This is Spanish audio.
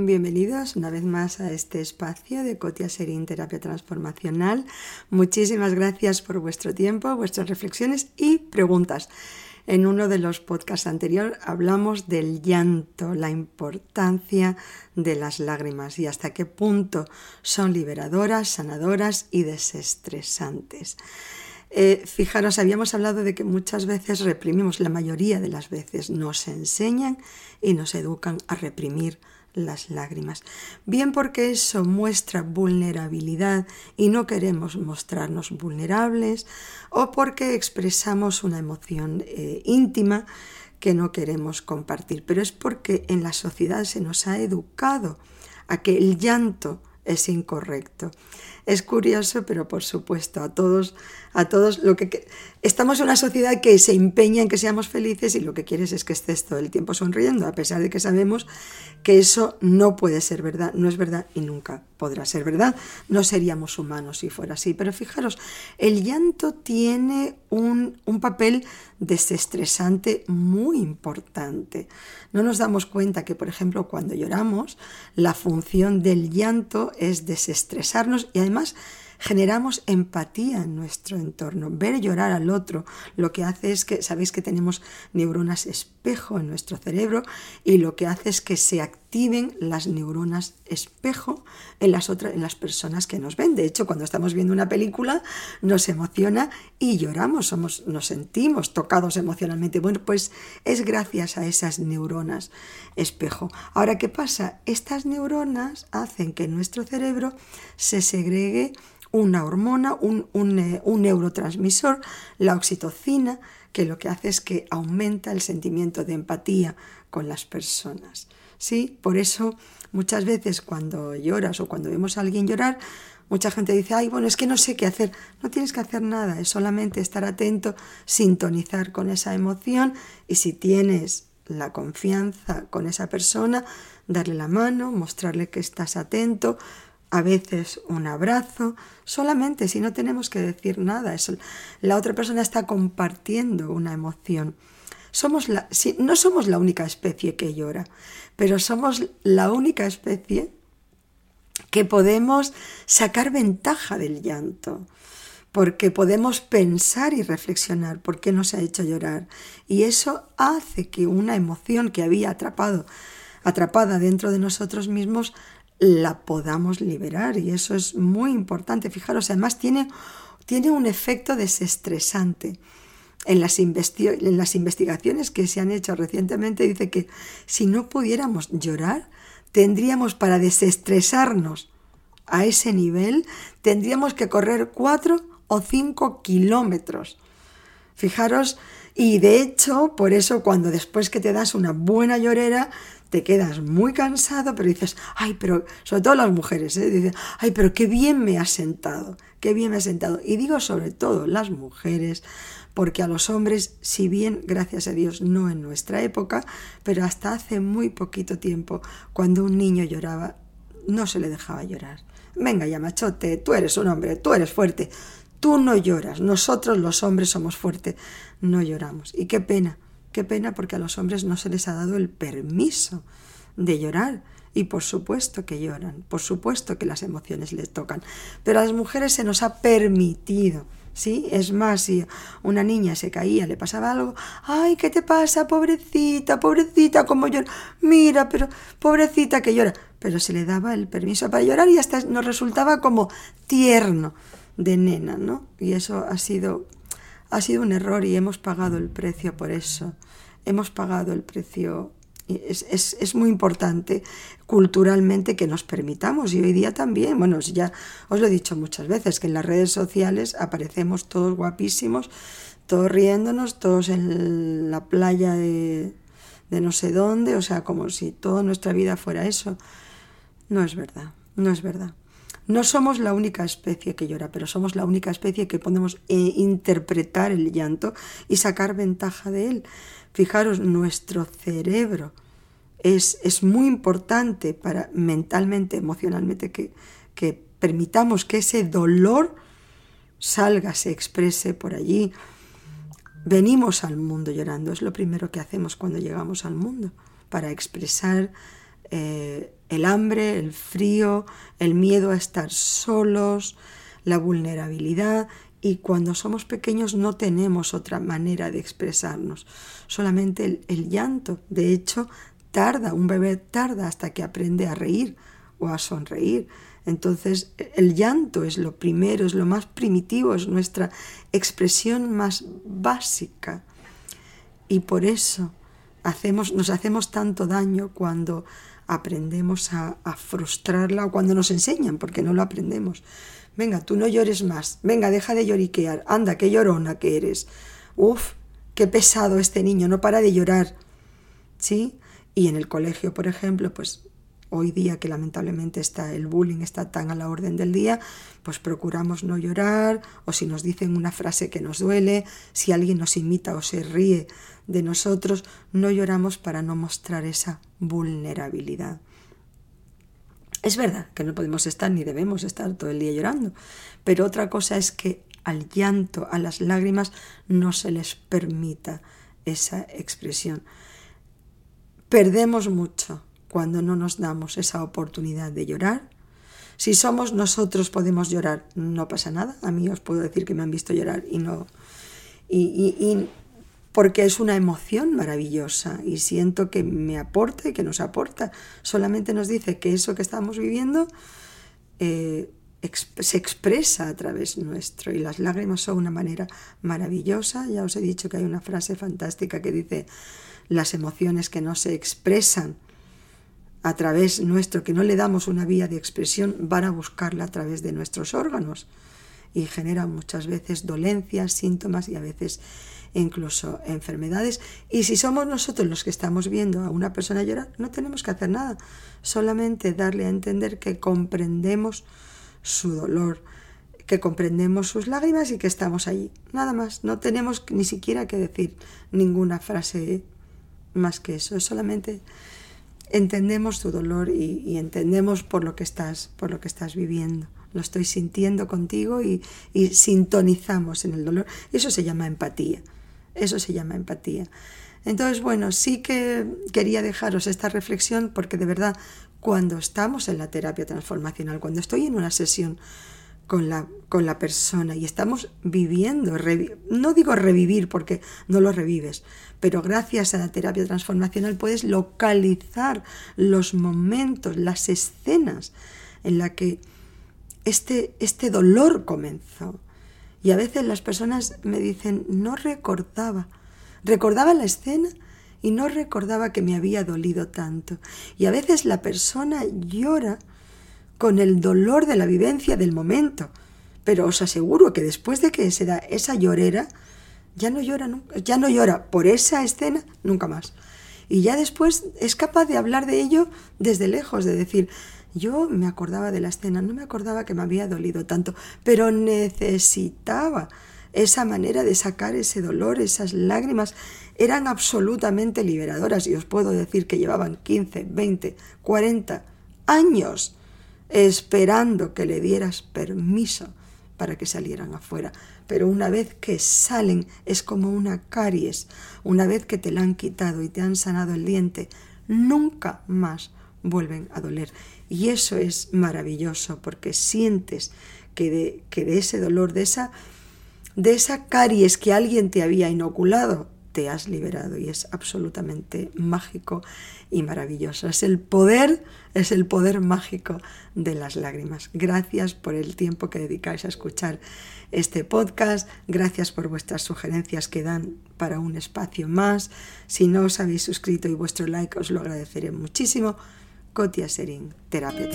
Bienvenidos una vez más a este espacio de Cotia Serín Terapia Transformacional. Muchísimas gracias por vuestro tiempo, vuestras reflexiones y preguntas. En uno de los podcasts anteriores hablamos del llanto, la importancia de las lágrimas y hasta qué punto son liberadoras, sanadoras y desestresantes. Eh, fijaros, habíamos hablado de que muchas veces reprimimos, la mayoría de las veces nos enseñan y nos educan a reprimir las lágrimas. Bien porque eso muestra vulnerabilidad y no queremos mostrarnos vulnerables, o porque expresamos una emoción eh, íntima que no queremos compartir. Pero es porque en la sociedad se nos ha educado a que el llanto es incorrecto. Es curioso, pero por supuesto, a todos, a todos lo que, estamos en una sociedad que se empeña en que seamos felices y lo que quieres es que estés todo el tiempo sonriendo, a pesar de que sabemos que eso no puede ser verdad, no es verdad y nunca podrá ser verdad. No seríamos humanos si fuera así. Pero fijaros, el llanto tiene un, un papel desestresante muy importante. No nos damos cuenta que, por ejemplo, cuando lloramos, la función del llanto es desestresarnos y además generamos empatía en nuestro entorno. Ver llorar al otro lo que hace es que, sabéis que tenemos neuronas espejo en nuestro cerebro y lo que hace es que se activen las neuronas espejo en las otras en las personas que nos ven. De hecho, cuando estamos viendo una película nos emociona y lloramos, somos nos sentimos tocados emocionalmente. Bueno, pues es gracias a esas neuronas espejo. Ahora, ¿qué pasa? Estas neuronas hacen que nuestro cerebro se segregue una hormona, un, eh, un, neurotransmisor, la oxitocina, que lo que hace es que aumenta el sentimiento de empatía con las personas. ¿Sí? Por eso muchas veces cuando lloras o cuando vemos a alguien llorar, mucha gente dice, ay, bueno, es que no sé qué hacer. No tienes que hacer nada, es solamente estar atento, sintonizar con esa emoción y si tienes la confianza con esa persona, darle la mano, mostrarle que estás atento, a veces un abrazo, solamente si no tenemos que decir nada, eso, la otra persona está compartiendo una emoción. Somos la, no somos la única especie que llora, pero somos la única especie que podemos sacar ventaja del llanto, porque podemos pensar y reflexionar por qué nos ha hecho llorar. Y eso hace que una emoción que había atrapado, atrapada dentro de nosotros mismos la podamos liberar y eso es muy importante. Fijaros, además tiene, tiene un efecto desestresante. En las, en las investigaciones que se han hecho recientemente dice que si no pudiéramos llorar, tendríamos para desestresarnos a ese nivel, tendríamos que correr cuatro o cinco kilómetros. Fijaros, y de hecho, por eso cuando después que te das una buena llorera, te quedas muy cansado, pero dices, ay, pero, sobre todo las mujeres, ¿eh? dicen, ay, pero qué bien me ha sentado, qué bien me ha sentado. Y digo sobre todo las mujeres, porque a los hombres, si bien, gracias a Dios, no en nuestra época, pero hasta hace muy poquito tiempo, cuando un niño lloraba, no se le dejaba llorar. Venga ya, machote, tú eres un hombre, tú eres fuerte, tú no lloras, nosotros los hombres somos fuertes, no lloramos. Y qué pena Qué pena porque a los hombres no se les ha dado el permiso de llorar. Y por supuesto que lloran, por supuesto que las emociones les tocan. Pero a las mujeres se nos ha permitido. ¿Sí? Es más, si una niña se caía, le pasaba algo, ay, ¿qué te pasa, pobrecita, pobrecita, como llora? Mira, pero pobrecita que llora. Pero se le daba el permiso para llorar y hasta nos resultaba como tierno de nena, ¿no? Y eso ha sido ha sido un error y hemos pagado el precio por eso. Hemos pagado el precio. Es, es, es, muy importante culturalmente que nos permitamos y hoy día también, bueno, ya os lo he dicho muchas veces, que en las redes sociales aparecemos todos guapísimos, todos riéndonos, todos en la playa de, de no sé dónde, o sea, como si toda nuestra vida fuera eso. No es verdad, no es verdad. No somos la única especie que llora, pero somos la única especie que podemos eh, interpretar el llanto y sacar ventaja de él. Fijaros, nuestro cerebro es, es muy importante para mentalmente, emocionalmente, que, que permitamos que ese dolor salga, se exprese por allí. venimos al mundo llorando, es lo primero que hacemos cuando llegamos al mundo, para expresar eh, el hambre, el frío, el miedo a estar solos, la vulnerabilidad y cuando somos pequeños no tenemos otra manera de expresarnos, solamente el, el, llanto. De hecho, tarda, un bebé tarda hasta que aprende a reír o a sonreír. Entonces, el llanto es lo primero, es lo más primitivo, es nuestra expresión más básica. Y por eso hacemos, nos hacemos tanto daño cuando aprendemos a, a frustrarla o cuando nos enseñan, porque no lo aprendemos. Venga, tú no llores más. Venga, deja de lloriquear. Anda, qué llorona que eres. Uf, qué pesado este niño, no para de llorar. ¿Sí? Y en el colegio, por ejemplo, pues hoy día que lamentablemente está el bullying está tan a la orden del día, pues procuramos no llorar o si nos dicen una frase que nos duele, si alguien nos imita o se ríe de nosotros, no lloramos para no mostrar esa vulnerabilidad. Es verdad que no podemos estar ni debemos estar todo el día llorando, pero otra cosa es que al llanto, a las lágrimas, no se les permita esa expresión. Perdemos mucho cuando no nos damos esa oportunidad de llorar. Si somos nosotros podemos llorar, no pasa nada. A mí os puedo decir que me han visto llorar y no. Y, y, porque es una emoción maravillosa y siento que me aporta y que nos aporta. Solamente nos dice que eso que estamos viviendo eh, se expresa a través nuestro y las lágrimas son una manera maravillosa. Ya os he dicho que hay una frase fantástica que dice las emociones que no se expresan a través nuestro, que no le damos una vía de expresión, van a buscarla a través de nuestros órganos y generan muchas veces dolencias, síntomas y a veces incluso enfermedades. Y si somos nosotros los que estamos viendo a una persona llorar, no tenemos que hacer nada, solamente darle a entender que comprendemos su dolor, que comprendemos sus lágrimas y que estamos allí. Nada más, no tenemos ni siquiera que decir ninguna frase más que eso, es solamente entendemos tu dolor y, entendemos por lo que estás, por lo que estás viviendo lo estoy sintiendo contigo y, y, sintonizamos en el dolor. Eso se llama empatía. Eso se llama empatía. Entonces, bueno, sí que quería dejaros esta reflexión porque de verdad, cuando estamos en la terapia transformacional, cuando estoy en una sesión con la, con la persona y estamos viviendo, no digo revivir porque no lo revives, pero gracias a la terapia transformacional puedes localizar los momentos, las escenas en la que este, este dolor comenzó. Y a veces las personas me dicen, no recordaba, recordaba la escena y no recordaba que me había dolido tanto. Y a veces la persona llora con el dolor de la vivencia del momento, pero os aseguro que después de que se da esa llorera, ya no llora nunca, ya no llora por esa escena nunca más. Y ya después es capaz de hablar de ello desde lejos, de decir, yo me acordaba de la escena, no me acordaba que me había dolido tanto, pero necesitaba esa manera de sacar ese dolor, esas lágrimas, eran absolutamente liberadoras y os puedo decir que llevaban 15, 20, 40 años esperando que le dieras permiso para que salieran afuera. Pero una vez que salen es como una caries, una vez que te la han quitado y te han sanado el diente, nunca más vuelven a doler. Y eso es maravilloso porque sientes que de, que de ese dolor, de esa, de esa caries que alguien te había inoculado, te has liberado y es absolutamente mágico y maravilloso. Es el poder, es el poder mágico de las lágrimas. Gracias por el tiempo que dedicáis a escuchar este podcast. Gracias por vuestras sugerencias que dan para un espacio más. Si no os habéis suscrito y vuestro like os lo agradeceré muchísimo. Cotia Serín, terapia.